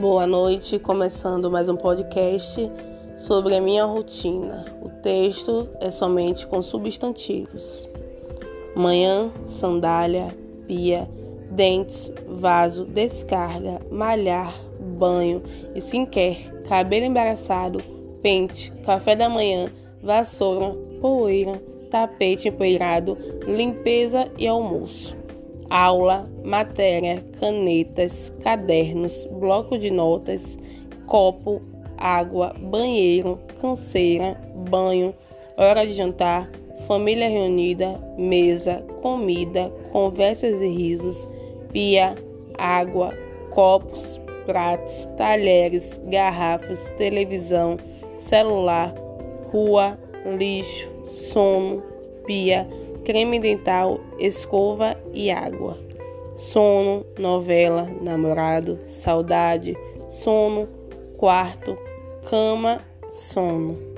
Boa noite, começando mais um podcast sobre a minha rotina. O texto é somente com substantivos: manhã, sandália, pia, dentes, vaso, descarga, malhar, banho, skincare, cabelo embaraçado, pente, café da manhã, vassoura, poeira, tapete empoeirado, limpeza e almoço aula, matéria, canetas, cadernos, bloco de notas, copo, água, banheiro, canseira, banho, hora de jantar, família reunida, mesa, comida, conversas e risos, pia, água, copos, pratos, talheres, garrafas, televisão, celular, rua, lixo, sono, pia, creme dental, escova e água. Sono, novela, namorado, saudade, sono, quarto, cama, sono.